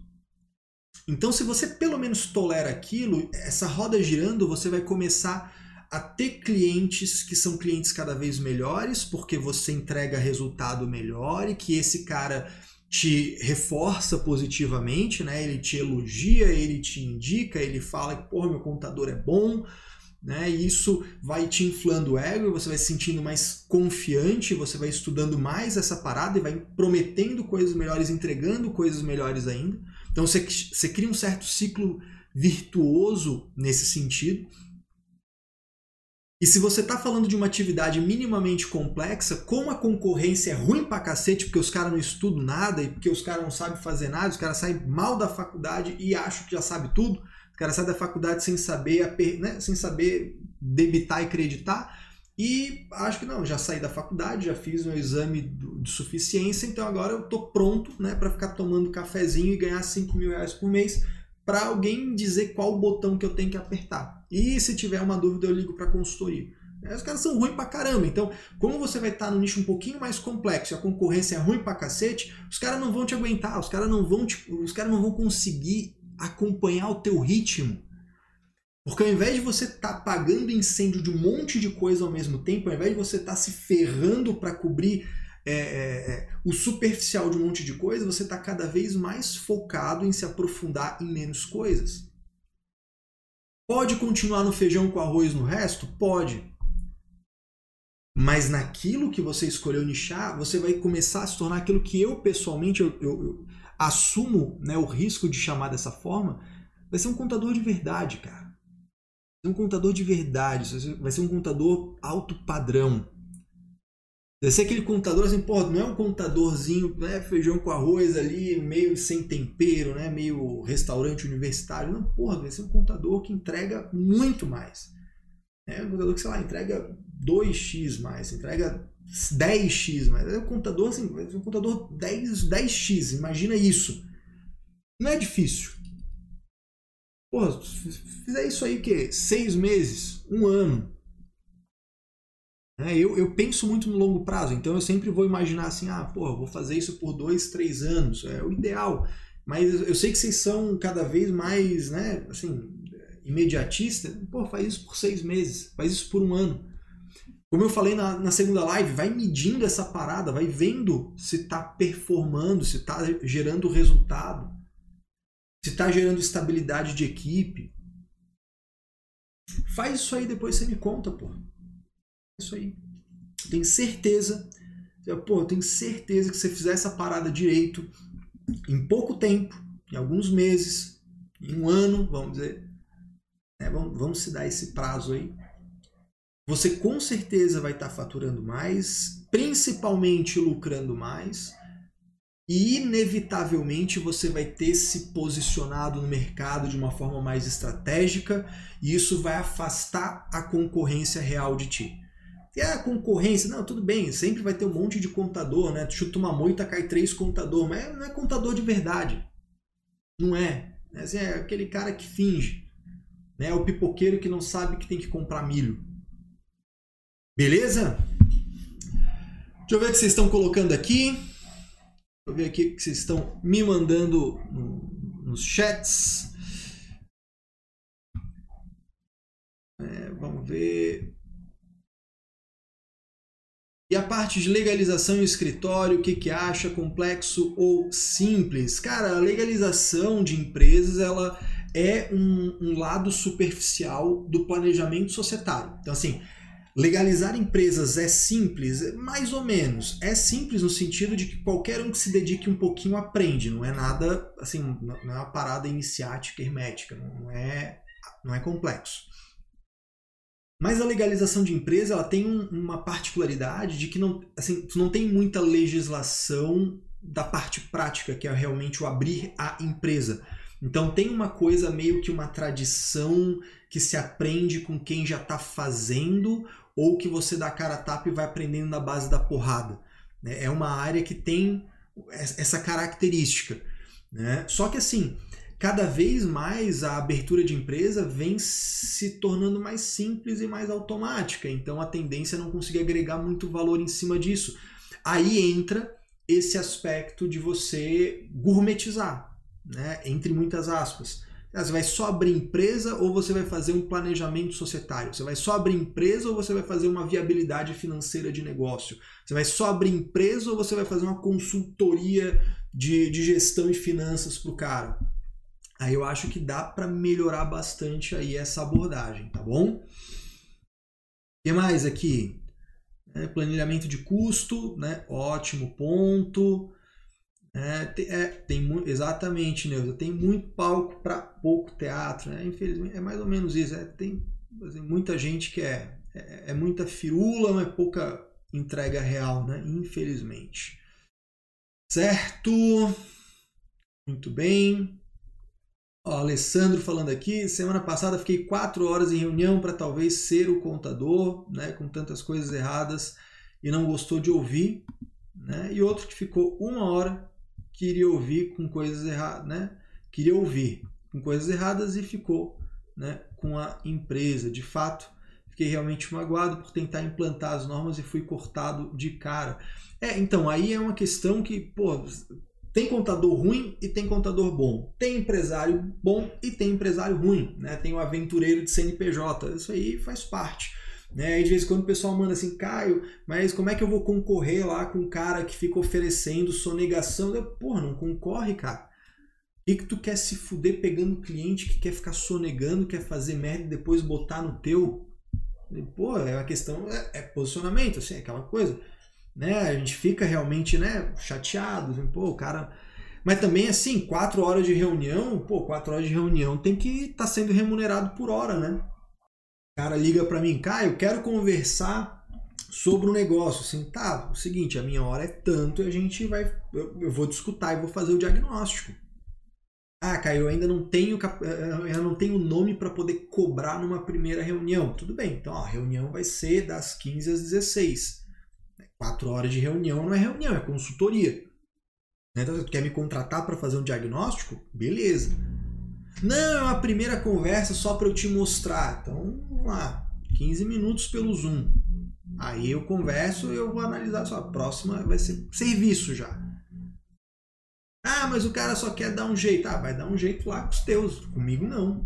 Então, se você pelo menos tolera aquilo, essa roda girando, você vai começar a ter clientes que são clientes cada vez melhores, porque você entrega resultado melhor e que esse cara te reforça positivamente, né? Ele te elogia, ele te indica, ele fala que, porra, meu contador é bom, né? E isso vai te inflando o ego, você vai se sentindo mais confiante, você vai estudando mais essa parada e vai prometendo coisas melhores, entregando coisas melhores ainda. Então você, você cria um certo ciclo virtuoso nesse sentido. E se você está falando de uma atividade minimamente complexa, como a concorrência é ruim pra cacete, porque os caras não estudam nada e porque os caras não sabem fazer nada, os caras saem mal da faculdade e acham que já sabe tudo, os caras saem da faculdade sem saber, né, sem saber debitar e acreditar, e acho que não, já saí da faculdade, já fiz um exame de suficiência, então agora eu tô pronto né, para ficar tomando cafezinho e ganhar 5 mil reais por mês para alguém dizer qual botão que eu tenho que apertar. E se tiver uma dúvida, eu ligo para a consultoria. Os caras são ruins pra caramba. Então, como você vai estar no nicho um pouquinho mais complexo e a concorrência é ruim pra cacete, os caras não vão te aguentar, os caras não vão os caras não vão conseguir acompanhar o teu ritmo. Porque ao invés de você estar tá apagando incêndio de um monte de coisa ao mesmo tempo, ao invés de você estar tá se ferrando para cobrir é, é, é, o superficial de um monte de coisa, você está cada vez mais focado em se aprofundar em menos coisas. Pode continuar no feijão com arroz no resto? Pode. Mas naquilo que você escolheu nichar, você vai começar a se tornar aquilo que eu pessoalmente eu, eu, eu assumo né, o risco de chamar dessa forma. Vai ser um contador de verdade, cara. Vai ser um contador de verdade. Vai ser um contador alto padrão. Deve ser aquele contador assim, pô, não é um contadorzinho, né, feijão com arroz ali, meio sem tempero, né, meio restaurante universitário. Não, porra, vai ser um contador que entrega muito mais. É um contador que, sei lá, entrega 2x mais, entrega 10x mais. É um contador assim, um contador 10, 10x, imagina isso. Não é difícil. Porra, fizer isso aí que seis meses, um ano, é, eu, eu penso muito no longo prazo, então eu sempre vou imaginar assim, ah, pô, vou fazer isso por dois, três anos, é o ideal. Mas eu sei que vocês são cada vez mais, né, assim, imediatista. Pô, faz isso por seis meses, faz isso por um ano. Como eu falei na, na segunda live, vai medindo essa parada, vai vendo se está performando, se está gerando resultado, se está gerando estabilidade de equipe. Faz isso aí, depois você me conta, pô isso aí. Tenho certeza, pô, eu tenho certeza que se você fizer essa parada direito, em pouco tempo, em alguns meses, em um ano, vamos dizer, né, vamos, vamos se dar esse prazo aí, você com certeza vai estar tá faturando mais, principalmente lucrando mais, e inevitavelmente você vai ter se posicionado no mercado de uma forma mais estratégica, e isso vai afastar a concorrência real de ti. E a concorrência, não, tudo bem, sempre vai ter um monte de contador, né? Chuta uma moita, cai três contador, mas não é contador de verdade. Não é. é é aquele cara que finge. Né? É o pipoqueiro que não sabe que tem que comprar milho. Beleza? Deixa eu ver o que vocês estão colocando aqui. Deixa eu ver aqui o que vocês estão me mandando nos chats. É, vamos ver. E a parte de legalização em escritório, o que, que acha? Complexo ou simples? Cara, a legalização de empresas ela é um, um lado superficial do planejamento societário. Então, assim, legalizar empresas é simples? Mais ou menos. É simples no sentido de que qualquer um que se dedique um pouquinho aprende. Não é nada, assim, não é uma parada iniciática, hermética. Não é, não é complexo. Mas a legalização de empresa ela tem um, uma particularidade de que não, assim, não tem muita legislação da parte prática, que é realmente o abrir a empresa. Então tem uma coisa meio que uma tradição que se aprende com quem já está fazendo ou que você dá cara a tapa e vai aprendendo na base da porrada. Né? É uma área que tem essa característica. Né? Só que assim, cada vez mais a abertura de empresa vem se tornando mais simples e mais automática. Então a tendência é não conseguir agregar muito valor em cima disso. Aí entra esse aspecto de você gourmetizar, né? entre muitas aspas. Você vai só abrir empresa ou você vai fazer um planejamento societário? Você vai só abrir empresa ou você vai fazer uma viabilidade financeira de negócio? Você vai só abrir empresa ou você vai fazer uma consultoria de, de gestão e finanças para o cara? Aí eu acho que dá para melhorar bastante aí essa abordagem, tá bom? O que mais aqui? É, planilhamento de custo, né? Ótimo ponto. É, tem, é, tem exatamente, Neuza, tem muito palco para pouco teatro, né? Infelizmente, é mais ou menos isso. É, tem assim, muita gente que é, é, é muita firula, mas pouca entrega real, né? Infelizmente. Certo? Muito bem. Ó, Alessandro falando aqui, semana passada fiquei quatro horas em reunião para talvez ser o contador, né, com tantas coisas erradas e não gostou de ouvir, né? E outro que ficou uma hora queria ouvir com coisas erradas, né? Queria ouvir com coisas erradas e ficou, né, com a empresa. De fato, fiquei realmente magoado por tentar implantar as normas e fui cortado de cara. É, então aí é uma questão que, pô, tem contador ruim e tem contador bom. Tem empresário bom e tem empresário ruim. Né? Tem o aventureiro de CNPJ. Isso aí faz parte. Né? E de vez em quando o pessoal manda assim, Caio, mas como é que eu vou concorrer lá com um cara que fica oferecendo sonegação? Eu, Porra, não concorre, cara. E que tu quer se fuder pegando cliente que quer ficar sonegando, quer fazer merda e depois botar no teu? Pô, é uma questão, é, é posicionamento, assim, é aquela coisa né? A gente fica realmente, né, chateado, assim, pô, o cara. Mas também, assim, quatro horas de reunião, pô, quatro horas de reunião tem que estar tá sendo remunerado por hora, né? O cara liga para mim, Caio, eu quero conversar sobre o negócio. Assim, tá, o seguinte, a minha hora é tanto e a gente vai. Eu, eu vou discutir e vou fazer o diagnóstico. Ah, Caio, eu ainda não tenho, eu não tenho nome para poder cobrar numa primeira reunião. Tudo bem, então ó, a reunião vai ser das 15 às 16. Quatro horas de reunião não é reunião, é consultoria. Né? Então, tu quer me contratar para fazer um diagnóstico? Beleza. Não, é uma primeira conversa só para eu te mostrar. Então, vamos lá. 15 minutos pelo Zoom. Aí eu converso e eu vou analisar só. A próxima vai ser serviço já. Ah, mas o cara só quer dar um jeito. Ah, vai dar um jeito lá com os teus. Comigo não.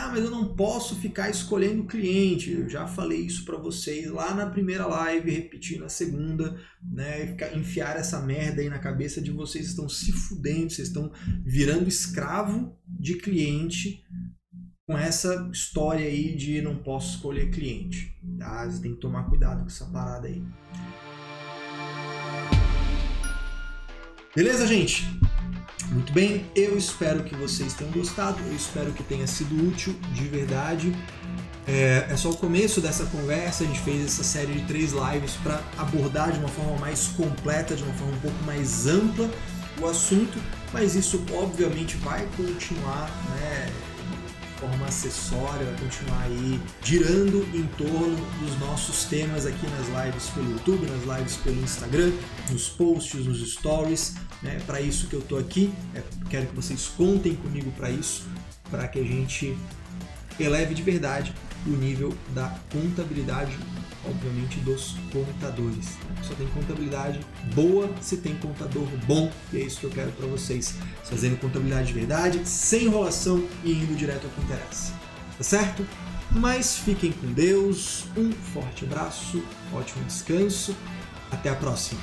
Ah, mas eu não posso ficar escolhendo cliente. Eu já falei isso para vocês lá na primeira live, repetir na segunda, né? Enfiar essa merda aí na cabeça de vocês estão se fudendo, vocês estão virando escravo de cliente com essa história aí de não posso escolher cliente. Tá? Você tem que tomar cuidado com essa parada aí. Beleza, gente? Muito bem, eu espero que vocês tenham gostado, eu espero que tenha sido útil de verdade. É, é só o começo dessa conversa, a gente fez essa série de três lives para abordar de uma forma mais completa, de uma forma um pouco mais ampla o assunto, mas isso obviamente vai continuar, né? Forma acessória, vai continuar aí girando em torno dos nossos temas aqui nas lives pelo YouTube, nas lives pelo Instagram, nos posts, nos stories. Né? Para isso que eu estou aqui, é, quero que vocês contem comigo para isso, para que a gente eleve de verdade o nível da contabilidade, obviamente dos contadores. Só tem contabilidade boa se tem contador bom, e é isso que eu quero para vocês, fazendo contabilidade de verdade, sem enrolação e indo direto ao que interessa. Tá certo? Mas fiquem com Deus, um forte abraço, ótimo descanso, até a próxima.